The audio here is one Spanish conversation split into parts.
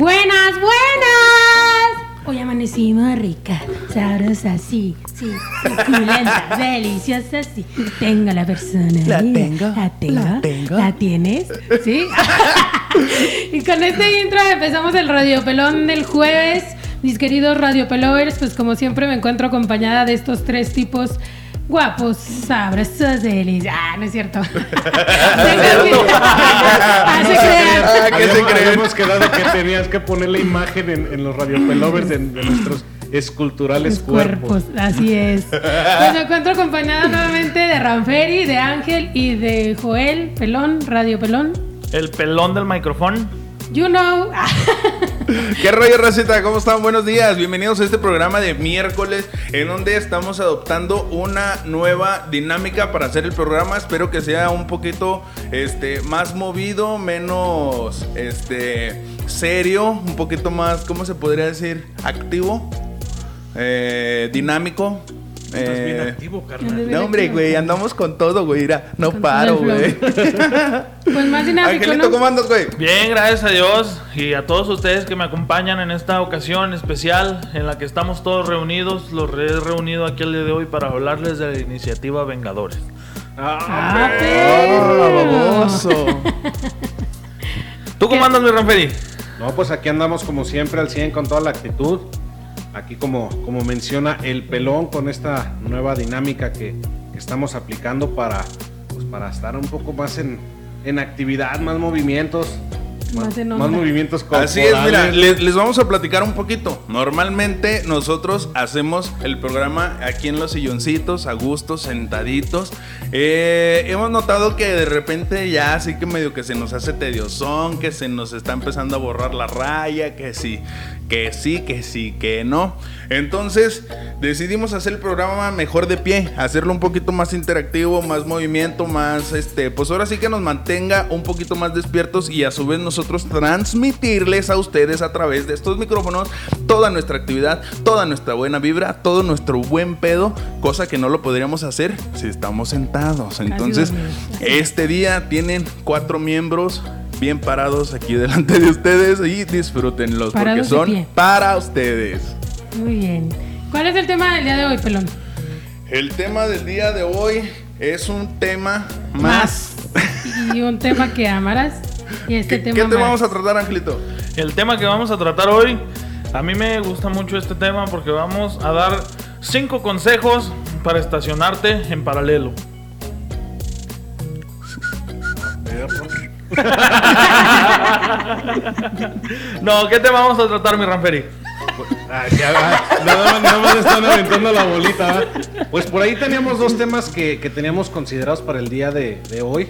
Buenas, buenas. Hoy amanecimos rica, sabrosa, sí, sí, suculenta, deliciosa, sí. Tengo la persona. La ahí, tengo, La tengo. la tengo. ¿La tienes? Sí. y con este intro empezamos el Radio Pelón del jueves. Mis queridos Radio Pelovers, pues como siempre me encuentro acompañada de estos tres tipos guapos, sabrosos, deliciosos. Ah, no es cierto. ah, se crean. Ah, ¿qué se Habíamos- creen? Habíamos quedado que tenías que poner la imagen en, en los radiopelovers de, de nuestros esculturales cuerpos, cuerpos. así es. Pues me encuentro acompañada nuevamente de Ranferi, de Ángel y de Joel Pelón, Radio Pelón. El pelón del micrófono. You know. ¿Qué rollo, racita? ¿Cómo están? Buenos días. Bienvenidos a este programa de miércoles en donde estamos adoptando una nueva dinámica para hacer el programa. Espero que sea un poquito este, más movido, menos este, serio, un poquito más, ¿cómo se podría decir? Activo, eh, dinámico. Estás bien Eh, activo, carnal. no, hombre, güey, andamos con todo, güey. Mira, no Con paro, güey. Pues más dinámico, Angelito, ¿no? ¿cómo andas, güey? Bien, gracias a Dios y a todos ustedes que me acompañan en esta ocasión especial en la que estamos todos reunidos. Los he reunido aquí el día de hoy para hablarles de la iniciativa Vengadores. Ah, ¡Oh, perro. baboso! ¿Tú cómo andas, mi Ranferi? No, pues aquí andamos como siempre al 100 con toda la actitud. Aquí como, como menciona el pelón con esta nueva dinámica que, que estamos aplicando para, pues, para estar un poco más en, en actividad, más movimientos. Más más movimientos corporales. Así es, mira, les, les vamos a platicar un poquito. Normalmente nosotros hacemos el programa aquí en los silloncitos, a gusto, sentaditos. Eh, hemos notado que de repente ya así que medio que se nos hace tediosón, que se nos está empezando a borrar la raya, que sí, que sí, que sí, que no. Entonces decidimos hacer el programa mejor de pie, hacerlo un poquito más interactivo, más movimiento, más este, pues ahora sí que nos mantenga un poquito más despiertos y a su vez nosotros transmitirles a ustedes a través de estos micrófonos toda nuestra actividad, toda nuestra buena vibra, todo nuestro buen pedo, cosa que no lo podríamos hacer si estamos sentados. Entonces, este día tienen cuatro miembros bien parados aquí delante de ustedes y disfrútenlos porque Parados de son para ustedes. Muy bien. ¿Cuál es el tema del día de hoy, Pelón? El tema del día de hoy es un tema más. Y un tema que amarás. Y este ¿Qué, tema qué vamos a tratar, Angelito? El tema que vamos a tratar hoy, a mí me gusta mucho este tema porque vamos a dar cinco consejos para estacionarte en paralelo. No, ¿qué tema vamos a tratar, mi Ranferi? Ah, ya va. Nada más, nada más están aventando la bolita. ¿va? Pues por ahí teníamos dos temas que, que teníamos considerados para el día de, de hoy.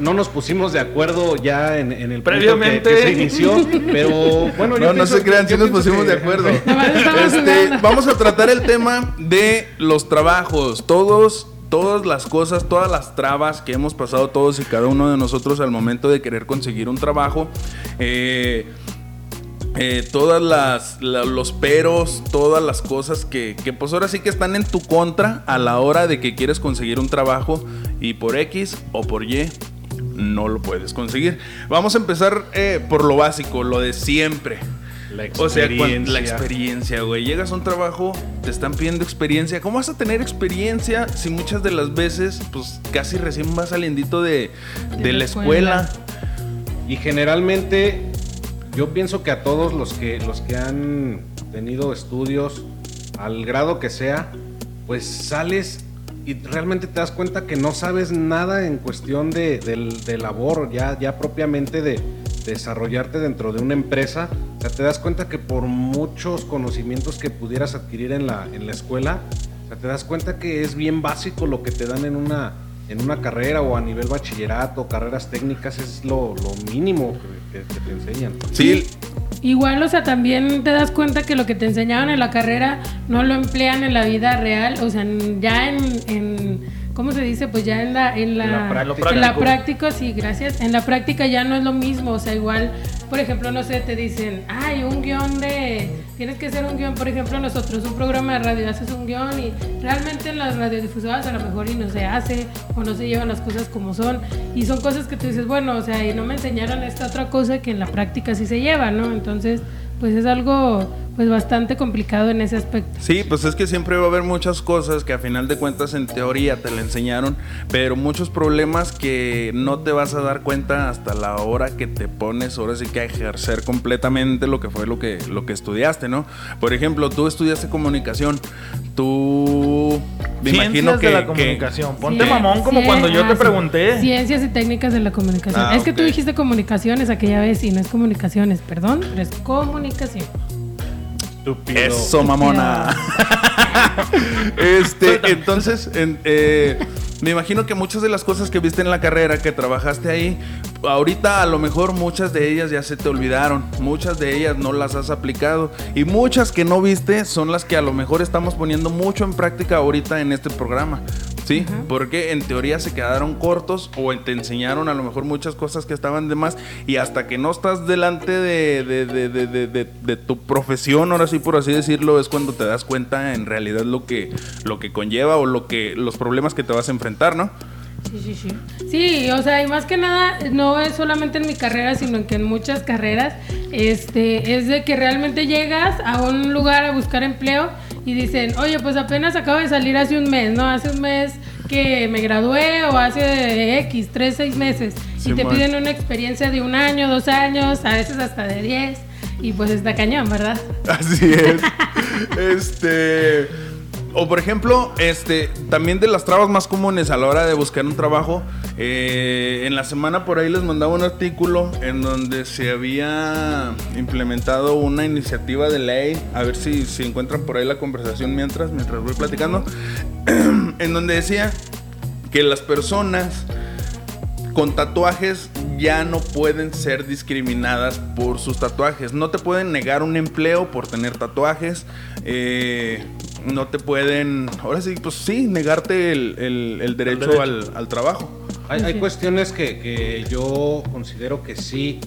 No nos pusimos de acuerdo ya en, en el que, Previamente. que se inició, pero bueno, yo No, no pienso se crean, sí nos pusimos que- de acuerdo. Este, vamos a tratar el tema de los trabajos. Todos, todas las cosas, todas las trabas que hemos pasado todos y cada uno de nosotros al momento de querer conseguir un trabajo. Eh, eh, todas las la- los peros, todas las cosas que, que pues ahora sí que están en tu contra a la hora de que quieres conseguir un trabajo y por X o por Y no lo puedes conseguir. Vamos a empezar eh, por lo básico, lo de siempre. La O sea, experiencia. la experiencia, güey. Llegas a un trabajo, te están pidiendo experiencia. ¿Cómo vas a tener experiencia si muchas de las veces, pues casi recién vas saliendito de, de, la escuela? escuela. Y generalmente yo pienso que a todos los que los que han tenido estudios al grado que sea, pues sales y realmente te das cuenta que no sabes nada en cuestión de, de labor, ya, ya propiamente de desarrollarte dentro de una empresa. O sea, te das cuenta que por muchos conocimientos que pudieras adquirir en la, en la escuela, o sea, te das cuenta que es bien básico lo que te dan en una, en una carrera o a nivel bachillerato, carreras técnicas, es lo, lo mínimo que- que te enseñan. Sí, Igual, o sea, también te das cuenta que lo que te enseñaban en la carrera no lo emplean en la vida real, o sea, ya en, en- ¿cómo se dice? Pues ya en la, en la, En la práctica. en la práctica, sí, gracias. En la práctica ya no es lo mismo, o sea, igual, por ejemplo, no sé, te dicen, hay un guion de, tienes que hacer un guion, por ejemplo, nosotros, un programa de radio, haces un guion y realmente en las radiodifusoras a lo mejor y no se hace o no se llevan las cosas como son y son cosas que tú dices, bueno, o sea, y no me enseñaron esta otra cosa que en la práctica sí se lleva, ¿no? Entonces, pues es algo pues bastante complicado en ese aspecto. Sí, pues es que siempre va a haber muchas cosas que a final de cuentas en teoría te la enseñaron, pero muchos problemas que no te vas a dar cuenta hasta la hora que te pones ahora sí que a ejercer completamente lo que fue lo que, lo que estudiaste, ¿no? Por ejemplo, tú estudiaste comunicación, tú me imagino que, de la comunicación. Ponte mamón como cuando yo te pregunté. Ciencias y técnicas de la comunicación. Ah, es que tú dijiste comunicaciones aquella vez y no es comunicaciones, perdón, pero es comunicación. Eso, mamona. este, entonces, eh, me imagino que muchas de las cosas que viste en la carrera, que trabajaste ahí, ahorita a lo mejor muchas de ellas ya se te olvidaron, muchas de ellas no las has aplicado y muchas que no viste son las que a lo mejor estamos poniendo mucho en práctica ahorita en este programa. Sí, porque en teoría se quedaron cortos o te enseñaron a lo mejor muchas cosas que estaban de más y hasta que no estás delante de, de, tu profesión, ahora sí por así decirlo, es cuando te das cuenta en realidad lo que, lo que conlleva o lo que, los problemas que te vas a enfrentar, ¿no? Sí, sí, sí. Sí, o sea, y más que nada, no es solamente en mi carrera, sino que en muchas carreras, este, es de que realmente llegas a un lugar a buscar empleo y dicen, oye, pues apenas acabo de salir hace un mes, ¿no? Hace un mes que me gradué o hace X, tres, seis meses. y te piden una experiencia de un año, dos años, a veces hasta de diez. Y pues está cañón, ¿verdad? Así es. este... O por ejemplo, este, también de las trabas más comunes a la hora de buscar un trabajo, eh, en la semana por ahí les mandaba un artículo en donde se había implementado una iniciativa de ley, a ver si, si encuentran por ahí la conversación mientras, mientras voy platicando, en donde decía que las personas con tatuajes ya no pueden ser discriminadas por sus tatuajes. No te pueden negar un empleo por tener tatuajes. Eh, no te pueden, ahora sí, pues sí, negarte el, derecho, Al, trabajo. Hay, cuestiones que, yo considero que sí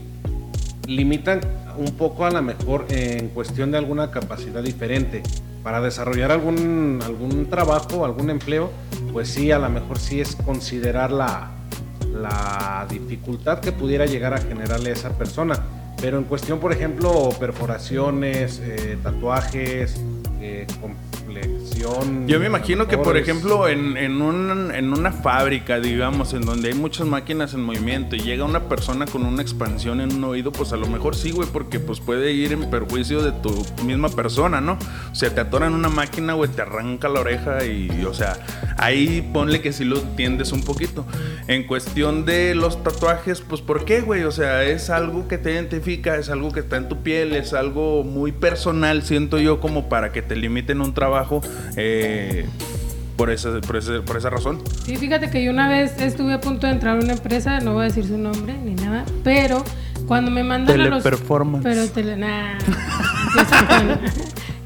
limitan un poco a la mejor en cuestión de alguna capacidad diferente. Para desarrollar algún, algún trabajo, algún empleo, pues sí, a lo mejor sí es considerar la, la dificultad que pudiera llegar a generarle a esa persona. Pero en cuestión, por ejemplo, perforaciones, eh, tatuajes, eh, place. Yo me imagino que, por ejemplo, en, en, un, en, una fábrica, digamos, en donde hay muchas máquinas en movimiento y llega una persona con una expansión en un oído, pues a lo mejor sí, güey, porque pues puede ir en perjuicio de tu misma persona, ¿no? O sea, te atoran una máquina, güey, te arranca la oreja y, o sea, ahí ponle que sí lo entiendes un poquito. En cuestión de los tatuajes, pues ¿por qué, güey? O sea, es algo que te identifica, es algo que está en tu piel, es algo muy personal, siento yo, como para que te limiten un trabajo eh, por, esa, por, por, esa razón. Sí, fíjate que yo una vez estuve a punto de entrar a una empresa, no voy a decir su nombre ni nada, pero cuando me mandan a los... Teleperformance. Pero tele... Nah, empieza, con,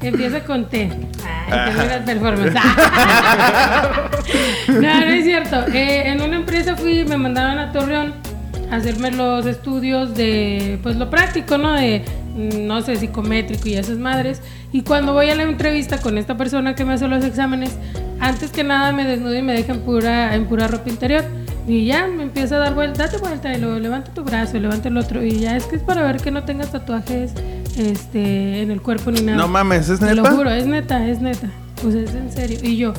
empieza con T. Ay, performance. no, no es cierto. Eh, en una empresa fui, me mandaron a Torreón a hacerme los estudios de, pues lo práctico, ¿no? De no sé, psicométrico y esas madres. Y cuando voy a la entrevista con esta persona que me hace los exámenes, antes que nada me desnudo y me deja en pura, en pura ropa interior. Y ya me empieza a dar vuelta, date vuelta y luego levanta tu brazo, levanta el otro. Y ya es que es para ver que no tengas tatuajes este, en el cuerpo ni nada. No mames, ¿es neta? Te lo juro, es neta, es neta. Pues es en serio. Y yo,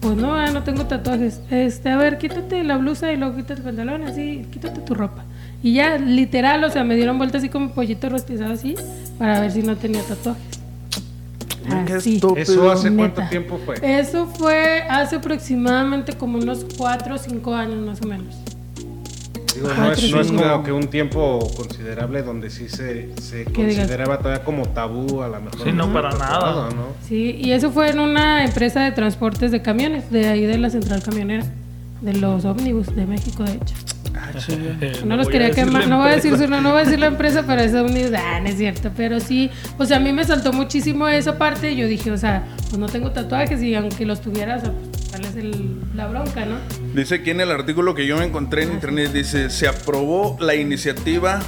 pues no, ah, no tengo tatuajes. Este, a ver, quítate la blusa y luego quítate el pantalón, así, quítate tu ropa. Y ya, literal, o sea, me dieron vuelta así como pollito rostizado así, para ver si no tenía tatuajes. ¿Eso hace cuánto tiempo fue? Eso fue hace aproximadamente como unos 4 o 5 años más o menos. Digo, no, es, no es, como que un tiempo considerable donde sí se, se consideraba todavía como tabú a lo mejor. Sí, no, para nada. ¿no? Sí, y eso fue en una empresa de transportes de camiones, de ahí de la central camionera, de los ómnibus de México, de hecho. Ah, no, los quería quemar, no voy a decir no, no voy a decir la empresa, pero es ómnibus, ah, no es cierto, pero sí, o sea, a mí me saltó muchísimo esa parte, y yo dije, o sea, pues no tengo tatuajes y aunque los tuvieras, pues, ¿cuál es el, la bronca, no? Dice aquí en el artículo que yo me encontré en ah, internet, dice, se aprobó la iniciativa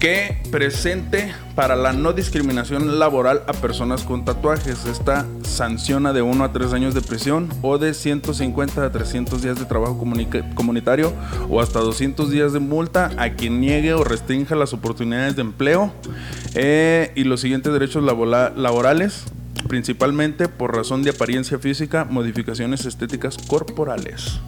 que presente para la no discriminación laboral a personas con tatuajes. Esta sanciona de 1 a 3 años de prisión o de 150 a 300 días de trabajo comunitario o hasta 200 días de multa a quien niegue o restrinja las oportunidades de empleo eh, y los siguientes derechos laborales principalmente por razón de apariencia física, modificaciones estéticas corporales.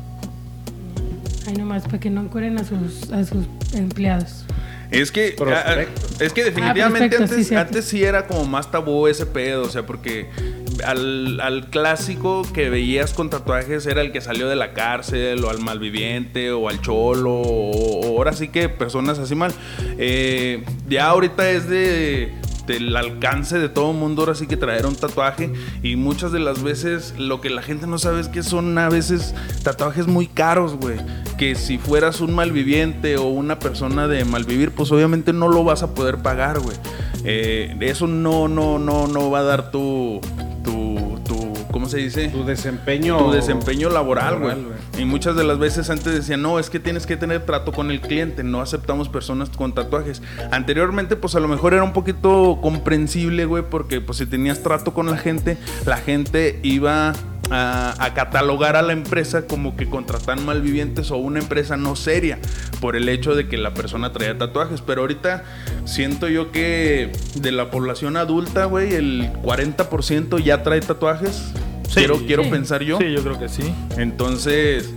Ay, nomás para que no encueren a sus, a sus empleados. Es que, ah, ah, es que definitivamente antes, sí, era como más tabú ese pedo, o sea, porque al, clásico que veías con tatuajes era el que salió de la cárcel, o al malviviente, o al cholo, o, ahora sí que personas así mal. Eh, ya ahorita es de del alcance de todo el mundo ahora sí que traer un tatuaje y muchas de las veces lo que la gente no sabe es que son a veces tatuajes muy caros, güey, que si fueras un malviviente o una persona de malvivir, pues obviamente no lo vas a poder pagar, güey. Eh, eso no, no, no, no va a dar tu, ¿cómo se dice? Tu desempeño. Tu desempeño laboral, güey. Y muchas de las veces antes decían, no, es que tienes que tener trato con el cliente, no aceptamos personas con tatuajes. Anteriormente, pues a lo mejor era un poquito comprensible, güey, porque pues si tenías trato con la gente, la gente iba a, catalogar a la empresa como que contratan malvivientes o una empresa no seria por el hecho de que la persona traía tatuajes. Pero ahorita siento yo que de la población adulta, güey, el 40% ya trae tatuajes. Quiero, quiero pensar yo. Sí, yo creo que sí. Entonces,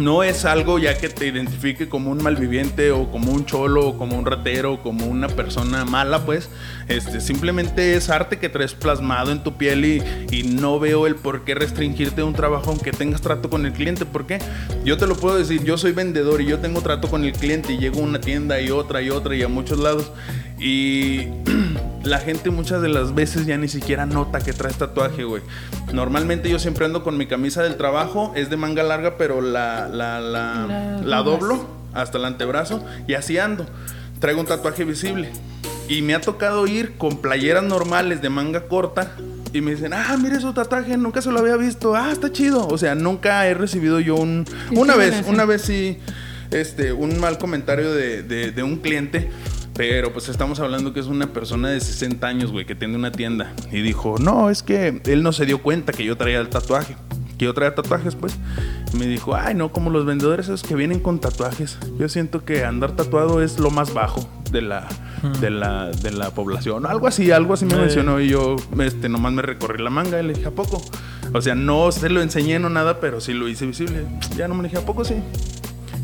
no es algo ya que te identifique como un malviviente o como un cholo o como un ratero o como una persona mala, pues. Este, simplemente es arte que traes plasmado en tu piel y, y, no veo el por qué restringirte un trabajo aunque tengas trato con el cliente. ¿Por qué? Yo te lo puedo decir, yo soy vendedor y yo tengo trato con el cliente y llego a una tienda y otra y otra y a muchos lados. Y la gente muchas de las veces ya ni siquiera nota que traes tatuaje, güey. Normalmente yo siempre ando con mi camisa del trabajo, es de manga larga, pero la, la, la, la, doblo hasta el antebrazo y así ando. Traigo un tatuaje visible. Y me ha tocado ir con playeras normales de manga corta y me dicen, ah, mire su tatuaje, nunca se lo había visto, ah, está chido. O sea, nunca he recibido yo un... Una vez, una vez sí, este, un mal comentario de, de, de un cliente pero pues estamos hablando que es una persona de 60 años, güey, que tiene una tienda. Y dijo, no, es que él no se dio cuenta que yo traía el tatuaje. Que yo traía tatuajes, pues. me dijo, ay, no, como los vendedores esos que vienen con tatuajes. Yo siento que andar tatuado es lo más bajo de la, de la, de la población. Algo así, algo así me mencionó. Y yo este, nomás me recorrí la manga y le dije, ¿a poco? O sea, no se lo enseñé, no nada, pero sí lo hice visible. Ya no me dije, ¿a poco sí?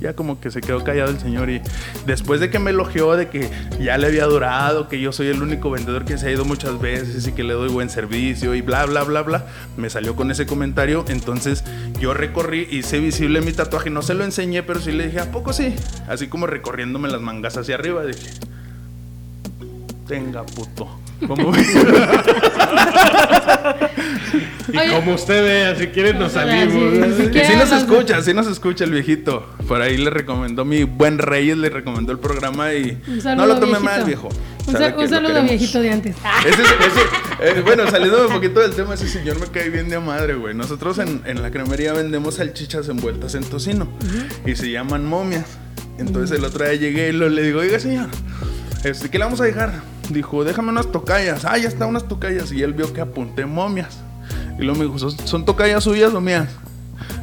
Ya como que se quedó callado el señor y después de que me elogió de que ya le había durado, que yo soy el único vendedor que se ha ido muchas veces y que le doy buen servicio y bla, bla, bla, bla, me salió con ese comentario, entonces yo recorrí, hice visible mi tatuaje, no se lo enseñé, pero sí le dije, ¿a poco sí? Así como recorriéndome las mangas hacia arriba, dije, tenga puto. Como... y como usted vea, si quieren nos salimos. Si, sí nos escucha, sí nos escucha el viejito. Por ahí le recomendó mi buen Reyes, le recomendó el programa y no lo tome mal, viejo. Un, saludo viejito de antes. Eh, bueno, saliendo un poquito del tema, ese señor me cae bien de madre, güey. Nosotros en, en, la cremería vendemos salchichas envueltas en tocino y se llaman momias. Entonces el otro día llegué y le digo, oiga señor, este, ¿qué le vamos a dejar? Dijo, déjame unas tocallas. Ah, ya está, unas tocallas. Y él vio que apunté momias. Y luego me dijo, ¿son, tocallas suyas o mías?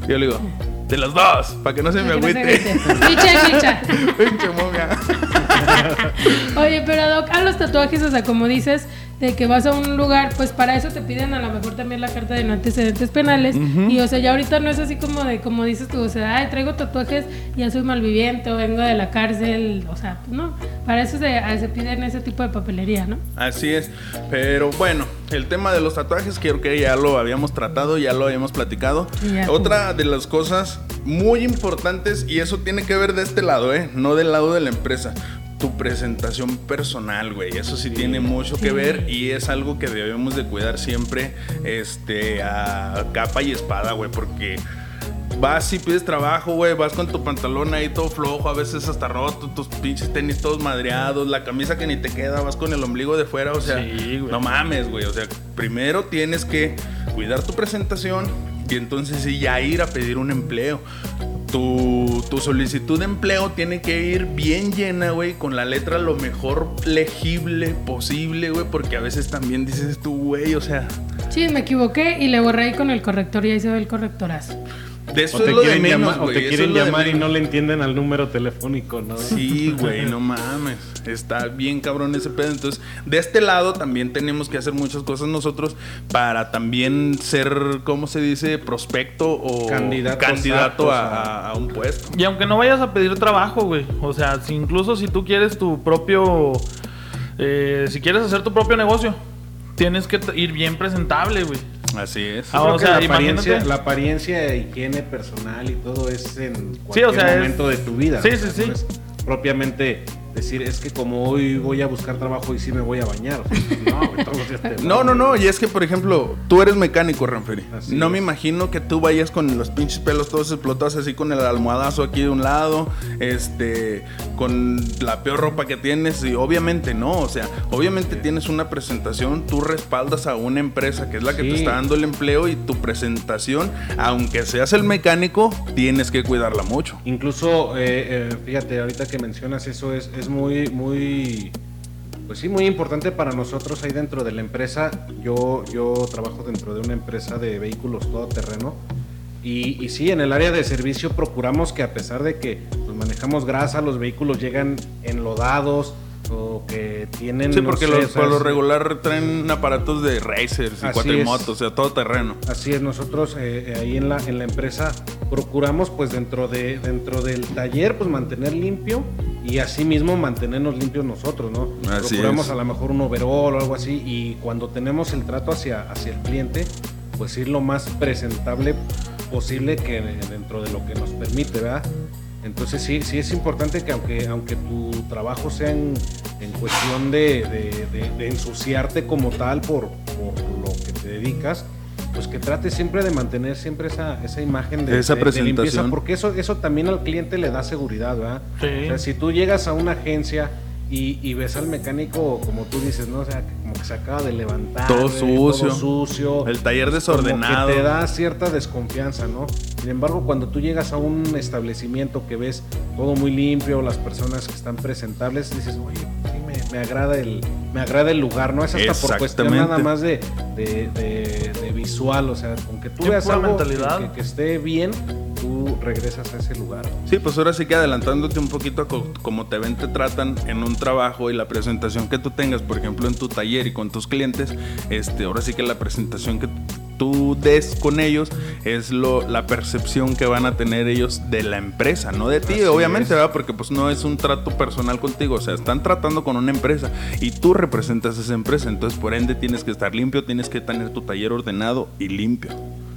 Y yo le digo, de las dos, para que no se me agüite. Micha. Pinche momia. Oye, pero Doc, a los tatuajes, o sea, como dices, de que vas a un lugar, pues para eso te piden a lo mejor también la carta de no antecedentes penales. Y o sea, ya ahorita no es así como de, como dices tú, o sea, ay, traigo tatuajes, ya soy malviviente o vengo de la cárcel, o sea, pues no, para eso se, se piden ese tipo de papelería, ¿no? Así es, pero bueno, el tema de los tatuajes creo que ya lo habíamos tratado, ya lo habíamos platicado. Otra de las cosas muy importantes, y eso tiene que ver de este lado, ¿eh? No del lado de la empresa tu presentación personal, güey. Eso sí, tiene mucho que ver y es algo que debemos de cuidar siempre este, a capa y espada, güey, porque vas y pides trabajo, güey, vas con tu pantalón ahí todo flojo, a veces hasta roto, tus pinches tenis todos madreados, la camisa que ni te queda, vas con el ombligo de fuera, o sea, no mames, güey, o sea, primero tienes que cuidar tu presentación y entonces sí ya ir a pedir un empleo tu, tu solicitud de empleo tiene que ir bien llena, güey, con la letra lo mejor legible posible, güey, porque a veces también dices tú, güey, o sea, Sí, me equivoqué y le borré ahí con el corrector y ahí se ve el correctorazo. De eso O te es lo de quieren, menos, llamar, o te quieren es lo de llamar y no le entienden al número telefónico, ¿no? Sí, güey, no mames. Está bien cabrón ese pedo. Entonces, de este lado también tenemos que hacer muchas cosas nosotros para también ser, ¿cómo se dice? Prospecto o candidato a, a- a un puesto. Y aunque no vayas a pedir trabajo, güey. O sea, si incluso si tú quieres tu propio. eh, si quieres hacer tu propio negocio, tienes que ir bien presentable, güey. Así es. Ah, o sea, la, apariencia, la apariencia de higiene personal y todo es en Sí, cualquier o sea, es- momento de tu vida. Sí, sí, sí. no es propiamente decir, es que como hoy voy a buscar trabajo y sí me voy a bañar. No, güey, todos los días te No, no, y es que por ejemplo, tú eres mecánico, Ranferi. Así No es. me imagino que tú vayas con los pinches pelos todos explotados así con el almohadazo aquí de un lado, este, con la peor ropa que tienes y obviamente no, o sea, obviamente tienes una presentación, tú respaldas a una empresa que es la que te está dando el empleo y tu presentación, aunque seas el mecánico, tienes que cuidarla mucho. Incluso, eh, eh, fíjate, ahorita que mencionas eso es, es muy, muy, pues sí, muy importante para nosotros ahí dentro de la empresa. Yo, yo trabajo dentro de una empresa de vehículos todoterreno. Y, y sí, en el área de servicio procuramos que a pesar de que pues, manejamos grasa, los vehículos llegan enlodados o que tienen... Sí, no porque sé, los- o sea, por lo regular traen aparatos de racers y cuatrimotos, o sea, todo terreno. Así es, nosotros eh, eh, ahí en la, en la empresa procuramos pues dentro, de, dentro del taller pues mantener limpio y asimismo mantenernos limpios nosotros, ¿no? Así procuramos es. a lo mejor un overall o algo así y cuando tenemos el trato hacia, hacia el cliente pues ir lo más presentable posible que dentro de lo que nos permite, ¿verdad? Entonces sí, sí es importante que aunque, aunque tu trabajo sea en, en cuestión de, de- de- de ensuciarte como tal por, por lo que te dedicas, pues que trates siempre de mantener siempre esa, esa imagen de, Esa de- de limpieza, presentación. porque eso, eso también al cliente le da seguridad, ¿verdad? Sí. O sea, si tú llegas a una agencia y, y ves al mecánico, como tú dices, ¿no? O sea, que como que se acaba de levantar. Todo sucio. Todo sucio. El taller Como desordenado. que te da cierta desconfianza, ¿no? Sin embargo, cuando tú llegas a un establecimiento que ves todo muy limpio, las personas que están presentables, dices, oye, sí, me, me agrada el, me agrada el lugar, ¿no? Es hasta por cuestión nada más de, de- de- de visual, o sea, con que tú veas algo que, mentalidad. que- que esté bien, tú regresas a ese lugar. Sí, pues ahora sí que adelantándote un poquito a como te ven, te tratan en un trabajo y la presentación que tú tengas, por ejemplo, en tu taller y con tus clientes, este, ahora sí que la presentación que tú des con ellos es lo, la percepción que van a tener ellos de la empresa, no de ti, Así obviamente, es. ¿verdad? Porque pues no es un trato personal contigo, o sea, están tratando con una empresa y tú representas esa empresa, entonces por ende tienes que estar limpio, tienes que tener tu taller ordenado y limpio.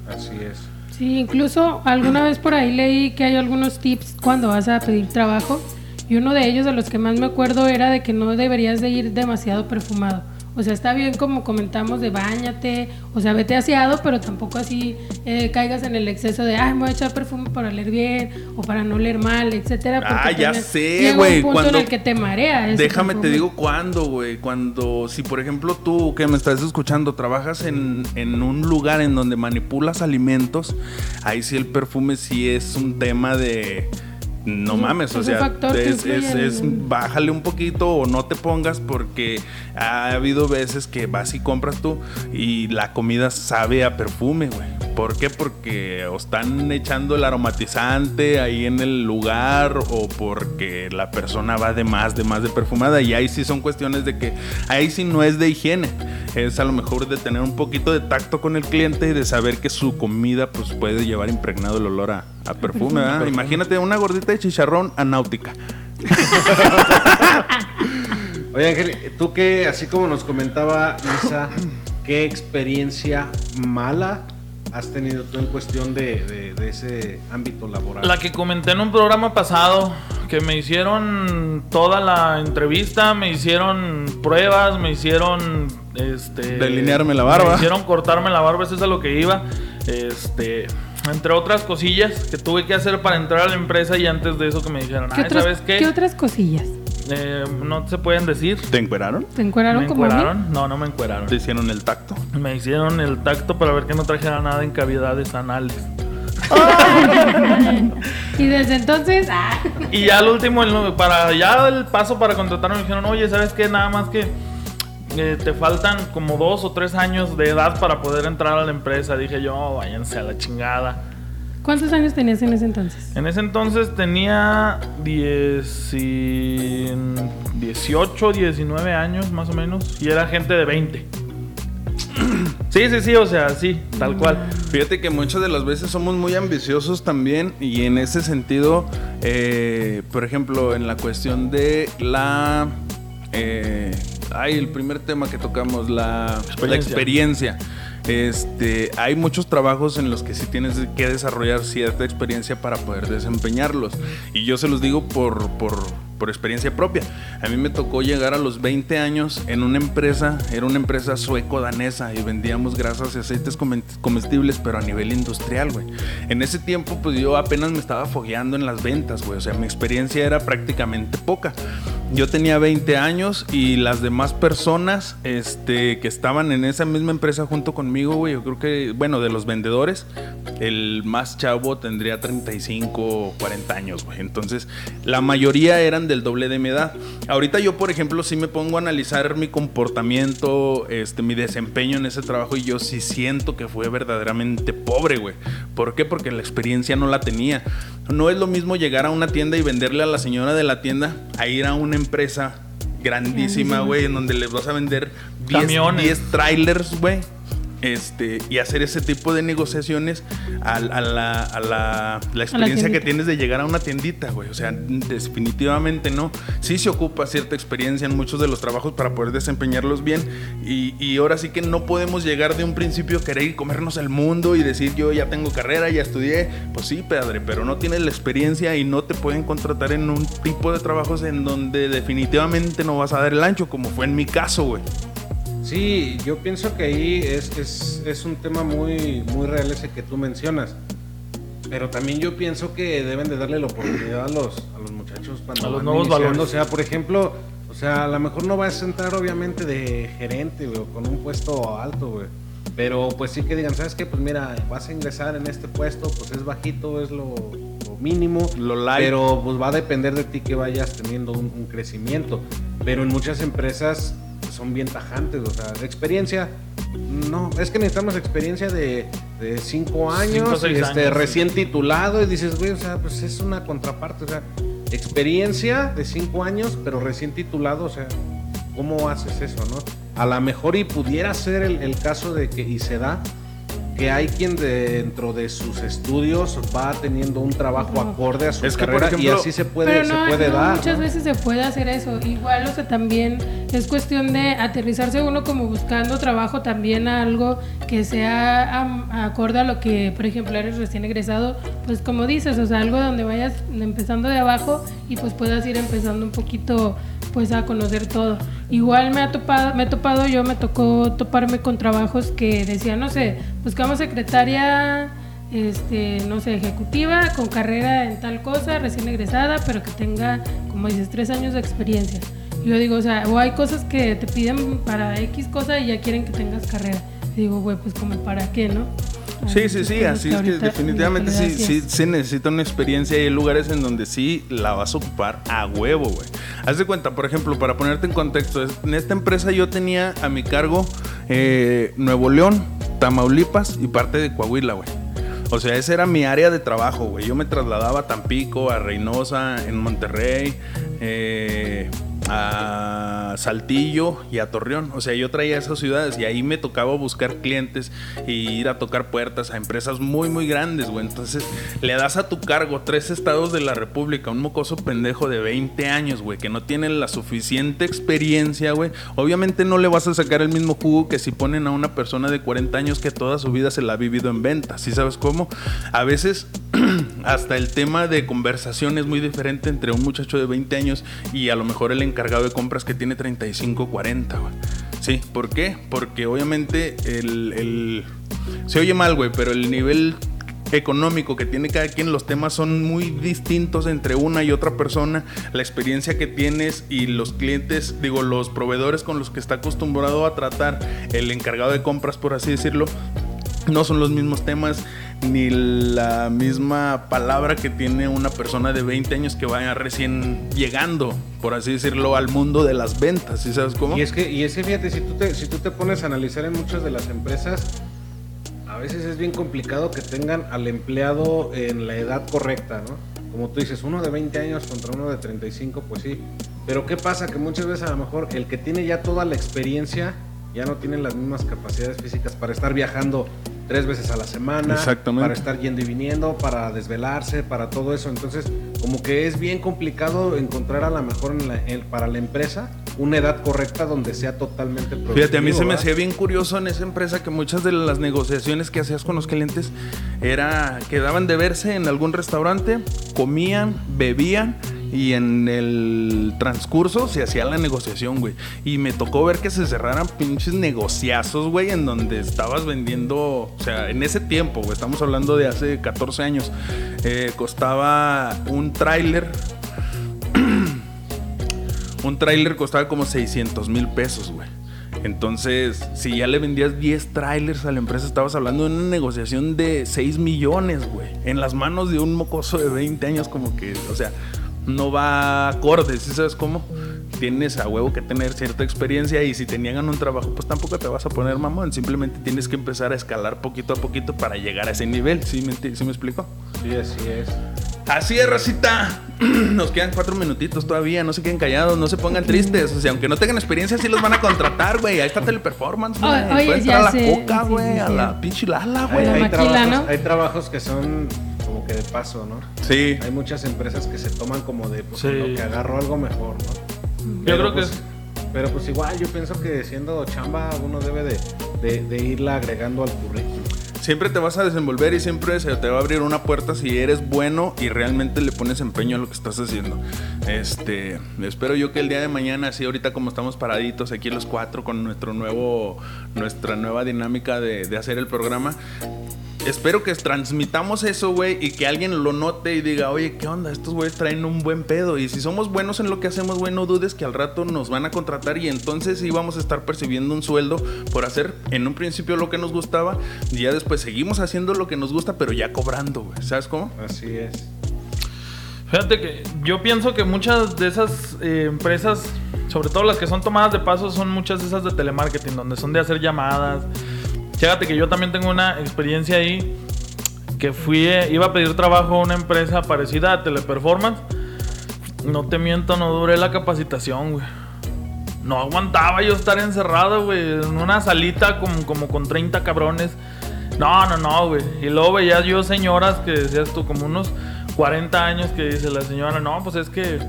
Así es. Sí, incluso alguna vez por ahí leí que hay algunos tips cuando vas a pedir trabajo y uno de ellos de los que más me acuerdo era de que no deberías de ir demasiado perfumado. O sea, está bien como comentamos de bañate, o sea, vete aseado, pero tampoco así eh, caigas en el exceso de, ay, me voy a echar perfume para oler bien o para no oler mal, etcétera. Ah, ya sé, güey, un punto cuando- en el que te marea. Déjame te digo cuándo, güey. Cuando, si por ejemplo tú que me estás escuchando, trabajas en, en un lugar en donde manipulas alimentos, ahí sí el perfume sí es un tema de... No mames, o sea, es, es bájale un poquito o no te pongas porque ha habido veces que vas y compras tú y la comida sabe a perfume, güey. ¿Por qué? Porque o están echando el aromatizante ahí en el lugar o porque la persona va de más, de más de perfumada y ahí sí son cuestiones de que ahí sí no es de higiene. Es a lo mejor de tener un poquito de tacto con el cliente y de saber que su comida pues puede llevar impregnado el olor a, a perfume. Imagínate una gordita de chicharrón a náutica. Oye Ángel, tú que, así como nos comentaba Isa, ¿qué experiencia mala has tenido tú en cuestión de, de- de ese ámbito laboral? La que comenté en un programa pasado, que me hicieron toda la entrevista, me hicieron pruebas, me hicieron este Delinearme la barba. Me hicieron cortarme la barba, eso es a lo que iba. Este, entre otras cosillas que tuve que hacer para entrar a la empresa y antes de eso que me dijeron, ¿Qué, "Ay, otras, ¿sabes qué? ¿Qué otras cosillas? Eh, no se pueden decir. ¿Te encueraron? ¿Te encueraron ¿Me como a mí? encueraron? No, no me encueraron. ¿Te hicieron el tacto? Me hicieron el tacto para ver que no trajera nada en cavidades anales. y desde entonces, ah, Y ya el último, el- para ya el paso para contratarme, me dijeron, oye, ¿sabes qué? Nada más que eh, te faltan como dos o tres años de edad para poder entrar a la empresa. Dije yo, váyanse a la chingada. ¿Cuántos años tenías en ese entonces? En ese entonces tenía 10 y- 18, 19 años más o menos. Y era gente de 20. Sí, sí, sí, o sea, sí, tal cual. Fíjate que muchas de las veces somos muy ambiciosos también y en ese sentido, eh, por ejemplo, en la cuestión de la... Eh, ay, el primer tema que tocamos, la la Experiencia. Este, hay muchos trabajos en los que sí tienes que desarrollar cierta experiencia para poder desempeñarlos. Y yo se los digo por, por, por experiencia propia. A mí me tocó llegar a los 20 años en una empresa, era una empresa sueco-danesa y vendíamos grasas y aceites comestibles, pero a nivel industrial, güey. En ese tiempo, pues yo apenas me estaba fogueando en las ventas, güey. O sea, mi experiencia era prácticamente poca. Yo tenía 20 años y las demás personas este, que estaban en esa misma empresa junto conmigo, güey, yo creo que, bueno, de los vendedores, el más chavo tendría 35 o 40 años, güey. Entonces, la mayoría eran del doble de mi edad. Ahorita yo, por ejemplo, sí me pongo a analizar mi comportamiento, este, mi desempeño en ese trabajo y yo sí siento que fue verdaderamente pobre, güey. ¿Por qué? Porque la experiencia no la tenía. No es lo mismo llegar a una tienda y venderle a la señora de la tienda a ir a una empresa grandísima, güey, en donde les vas a vender 10, Camiones. 10 trailers, güey. Este, y hacer ese tipo de negociaciones a, a la, a la- la experiencia que tienes de llegar a una tiendita, güey. O sea, definitivamente no. Sí se ocupa cierta experiencia en muchos de los trabajos para poder desempeñarlos bien. Y, y ahora sí que no podemos llegar de un principio a querer comernos el mundo y decir yo ya tengo carrera, ya estudié. Pues sí, padre, pero no tienes la experiencia y no te pueden contratar en un tipo de trabajos en donde definitivamente no vas a dar el ancho, como fue en mi caso, güey. Sí, yo pienso que ahí es, es, es un tema muy, muy real ese que tú mencionas. Pero también yo pienso que deben de darle la oportunidad a los, a los muchachos cuando A los nuevos valores. O sea, por ejemplo, o sea, a lo mejor no vas a entrar obviamente de gerente, güey, o con un puesto alto, güey. Pero pues sí que digan, ¿sabes qué? Pues mira, vas a ingresar en este puesto, pues es bajito, es lo, lo mínimo. Lo light. Pero pues va a depender de ti que vayas teniendo un, un crecimiento. Pero en muchas empresas son bien tajantes, o sea, de experiencia. No, es que necesitamos experiencia de, de cinco años, Cinco, este, años, sí. recién titulado, y dices, güey, o sea, pues es una contraparte, o sea, experiencia de cinco años, pero recién titulado, o sea, ¿cómo haces eso, no? A lo mejor y pudiera ser el, el caso de que, y se da, que hay quien dentro de sus estudios va teniendo un trabajo acorde a su Es que, carrera y ejemplo- así se puede, Pero se no, puede no, dar. muchas ¿no? veces se puede hacer eso. Igual, o sea, también es cuestión de aterrizarse uno como buscando trabajo también a algo que sea am- acorde a lo que, por ejemplo, eres recién egresado, pues como dices, o sea, algo donde vayas empezando de abajo y pues puedas ir empezando un poquito pues a conocer todo. Igual me ha topado, me he topado, yo me tocó toparme con trabajos que decían, no sé, buscamos secretaria este, no sé, ejecutiva, con carrera en tal cosa, recién egresada, pero que tenga, como dices, tres años de experiencia. Yo digo, o sea, o hay cosas que te piden para X cosa y ya quieren que tengas carrera. Y digo, güey, pues como para qué, ¿no? Sí, sí, sí, así es que definitivamente sí, sí, se necesita una experiencia y hay lugares en donde sí la vas a ocupar a huevo, güey. Haz de cuenta, por ejemplo, para ponerte en contexto, en esta empresa yo tenía a mi cargo eh, Nuevo León, Tamaulipas y parte de Coahuila, güey. O sea, esa era mi área de trabajo, güey. Yo me trasladaba a Tampico, a Reynosa, en Monterrey, eh, a Saltillo y a Torreón. O sea, yo traía esas ciudades y ahí me tocaba buscar clientes y ir a tocar puertas a empresas muy, muy grandes, güey. Entonces, le das a tu cargo tres estados de la República, un mocoso pendejo de 20 años, güey, que no tiene la suficiente experiencia, güey. Obviamente no le vas a sacar el mismo jugo que si ponen a una persona de 40 años que toda su vida se la ha vivido en ventas. ¿Sí sabes cómo? A veces hasta el tema de conversación es muy diferente entre un muchacho de 20 años y a lo mejor el encargado de compras que tiene 35, 40, güey. Sí, ¿por qué? Porque obviamente el, el- Se oye mal, güey, pero el nivel económico que tiene cada quien, los temas son muy distintos entre una y otra persona, la experiencia que tienes y los clientes, digo, los proveedores con los que está acostumbrado a tratar el encargado de compras, por así decirlo, no son los mismos temas, ni la misma palabra que tiene una persona de 20 años que vaya recién llegando, por así decirlo, al mundo de las ventas, ¿sí sabes cómo? Y es que, y es que fíjate, si tú, te, si tú te pones a analizar en muchas de las empresas, a veces es bien complicado que tengan al empleado en la edad correcta, ¿no? Como tú dices, uno de 20 años contra uno de 35, pues sí. Pero ¿qué pasa? Que muchas veces a lo mejor el que tiene ya toda la experiencia ya no tiene las mismas capacidades físicas para estar viajando tres veces a la semana, Exactamente. para estar yendo y viniendo, para desvelarse, para todo eso. Entonces, como que es bien complicado encontrar a lo mejor en la- en- para la empresa una edad correcta donde sea totalmente. Fíjate, a mí se me hacía bien curioso en esa empresa que muchas de las negociaciones que hacías con los clientes era quedaban de verse en algún restaurante, comían, bebían y en el transcurso se hacía la negociación, güey. Y me tocó ver que se cerraran pinches negociazos, güey, en donde estabas vendiendo, o sea, en ese tiempo, güey, estamos hablando de hace 14 años, eh, costaba un tráiler un tráiler costaba como 600 mil pesos, güey. Entonces, si ya le vendías 10 trailers a la empresa, estabas hablando de una negociación de 6 millones, güey. En las manos de un mocoso de 20 años, como que, o sea, no va acorde, ¿sí sabes cómo? Tienes a huevo que tener cierta experiencia y si te niegan un trabajo, pues tampoco te vas a poner mamón. Simplemente tienes que empezar a escalar poquito a poquito para llegar a ese nivel. ¿Sí me, sí me explico? Sí, así es. Así es, Rosita. Nos quedan cuatro minutitos todavía. No se queden callados, no se pongan tristes. O sea, aunque no tengan experiencia, sí los van a contratar, güey. Ahí está Teleperformance, güey. Ya entrar a la sé. coca, Sí, güey. sí, a la pinche lala, Hay, güey. hay trabajos, ¿no? hay trabajos que son que de paso, ¿no? Sí. Hay muchas empresas que se toman como de pues, Sí. lo que agarro algo mejor, ¿no? Yo creo que pues, es- Pero pues igual, yo pienso que siendo chamba uno debe de, de- de irla agregando al currículum. Siempre te vas a desenvolver y siempre se te va a abrir una puerta si eres bueno y realmente le pones empeño a lo que estás haciendo. Este, espero yo que el día de mañana, así ahorita como estamos paraditos aquí los cuatro con nuestro nuevo, nuestra nueva dinámica de, de hacer el programa, espero que transmitamos eso, güey, y que alguien lo note y diga, oye, ¿qué onda? Estos güeyes traen un buen pedo. Y si somos buenos en lo que hacemos, güey, no dudes que al rato nos van a contratar y entonces sí vamos a estar percibiendo un sueldo por hacer en un principio lo que nos gustaba y ya después seguimos haciendo lo que nos gusta, pero ya cobrando, güey. ¿Sabes cómo? Así es. Fíjate que yo pienso que muchas de esas eh, empresas, sobre todo las que son tomadas de paso, son muchas de esas de telemarketing, donde son de hacer llamadas. Fíjate que yo también tengo una experiencia ahí que fui, eh, iba a pedir trabajo a una empresa parecida a Teleperformance. No te miento, no duré la capacitación, güey. No aguantaba yo estar encerrado, güey, en una salita como, como con 30 cabrones. No, no, no, güey. Y luego veía yo señoras que decías tú, como unos 40 años, que dice la señora, no, pues es que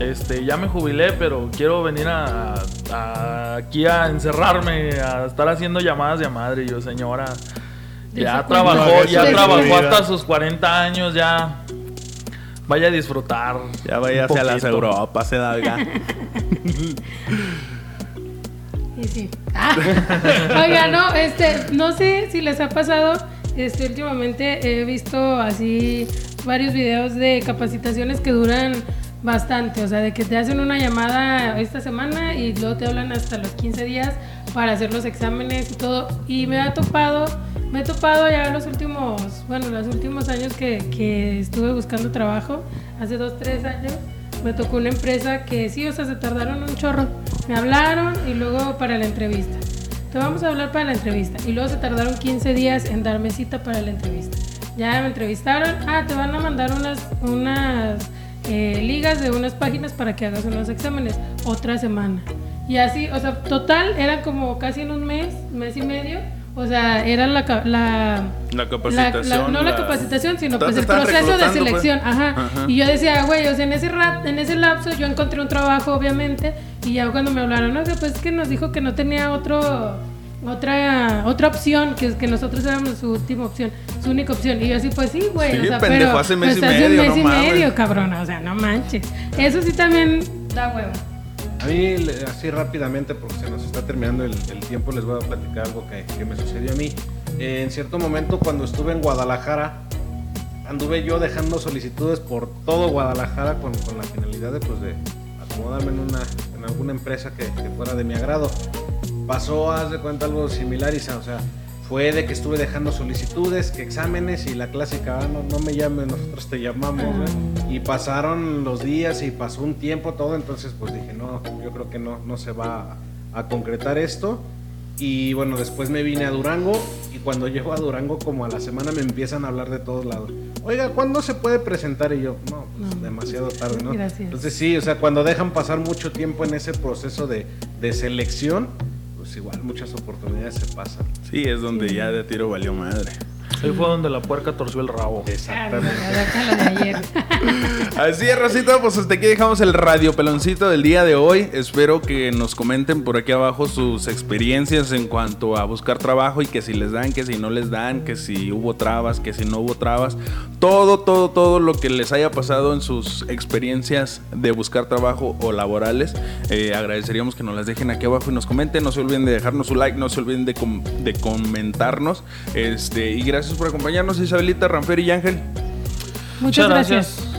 este, ya me jubilé, pero quiero venir a, a- aquí a encerrarme, a estar haciendo llamadas de madre. Y yo, señora, ya trabajó, ya trabajó hasta sus 40 años, ya vaya a disfrutar. Ya vaya vaya hacia las Europas, se da Y sí. Ah. Oiga, no, este, no sé si les ha pasado, este, últimamente he visto así varios videos de capacitaciones que duran bastante, o sea, de que te hacen una llamada esta semana y luego te hablan hasta los 15 días para hacer los exámenes y todo. Y me ha topado, me he topado ya los últimos, bueno, los últimos años que, estuve buscando trabajo, hace dos, tres años, me tocó una empresa que sí, o sea, se tardaron un chorro. Me hablaron y luego para la entrevista. Te vamos a hablar para la entrevista. Y luego se tardaron 15 días en darme cita para la entrevista. Ya me entrevistaron. Ah, te van a mandar unas, unas eh, ligas de unas páginas para que hagas unos exámenes. Otra semana. Y así, o sea, total, era como casi en un mes, mes y medio. O sea, era la, la, La la- capacitación. la- no la, la- capacitación, sino pues el proceso de pues. selección. Ajá. Ajá. Y yo decía, güey, o sea, en ese, rat, en ese lapso yo encontré un trabajo, obviamente, y ya cuando me hablaron, no, pues es que nos dijo que no tenía otro, otra, otra opción, que, que nosotros éramos su última opción, su única opción. Y yo así, pues sí, güey, Sí, o sea, pendejo, pero hace mes pues, y hace un medio, mes no y mames. medio, cabrón, o sea, no manches. Eso sí también da huevo. A mí, así rápidamente, porque se nos está terminando el, el tiempo, les voy a platicar algo que, que me sucedió a mí. Eh, en cierto momento, cuando estuve en Guadalajara, anduve yo dejando solicitudes por todo Guadalajara con, con la finalidad de, pues, de acomodarme en, una, en alguna empresa que, que fuera de mi agrado. Pasó, haz de cuenta, algo similar, Isa, o sea, fue de que estuve dejando solicitudes, que exámenes y la clásica, ah, no, no me llames, nosotros te llamamos. ¿eh? Y pasaron los días y pasó un tiempo todo, entonces pues dije, no, yo creo que no, no se va a, a concretar esto. Y bueno, después me vine a Durango y cuando llego a Durango como a la semana me empiezan a hablar de todos lados. Oiga, ¿cuándo se puede presentar? Y yo, no, pues No. demasiado tarde, ¿no? Gracias. Entonces sí, o sea, cuando dejan pasar mucho tiempo en ese proceso de, de selección, pues igual muchas oportunidades se pasan. Sí, es donde ya de tiro valió madre. Ahí fue donde la puerca torció el rabo. Exactamente. Adapta lo de ayer. Así es, Rosita, pues hasta aquí dejamos el radio peloncito del día de hoy. Espero que nos comenten por aquí abajo sus experiencias en cuanto a buscar trabajo y que si les dan, que si no les dan, que si hubo trabas, que si no hubo trabas. Todo, todo, todo lo que les haya pasado en sus experiencias de buscar trabajo o laborales. Eh, agradeceríamos que nos las dejen aquí abajo y nos comenten. No se olviden de dejarnos su like, no se olviden de, com- de comentarnos. Este, y gracias por acompañarnos, Isabelita, Ranfer y Ángel. Muchas gracias.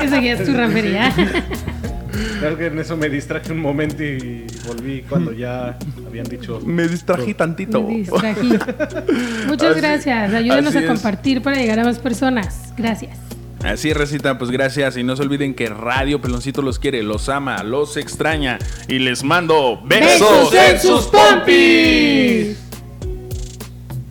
Que seguías tu rampería. Creo que en eso me distraje un momento y volví cuando ya habían dicho. Me distrají tantito. Me distrají. Muchas Así- gracias. Ayúdenos a es. compartir para llegar a más personas. Gracias. Así es, Recita, pues gracias. Y no se olviden que Radio Peloncito los quiere, los ama, los extraña. Y les mando besos, ¡Besos en sus pompis!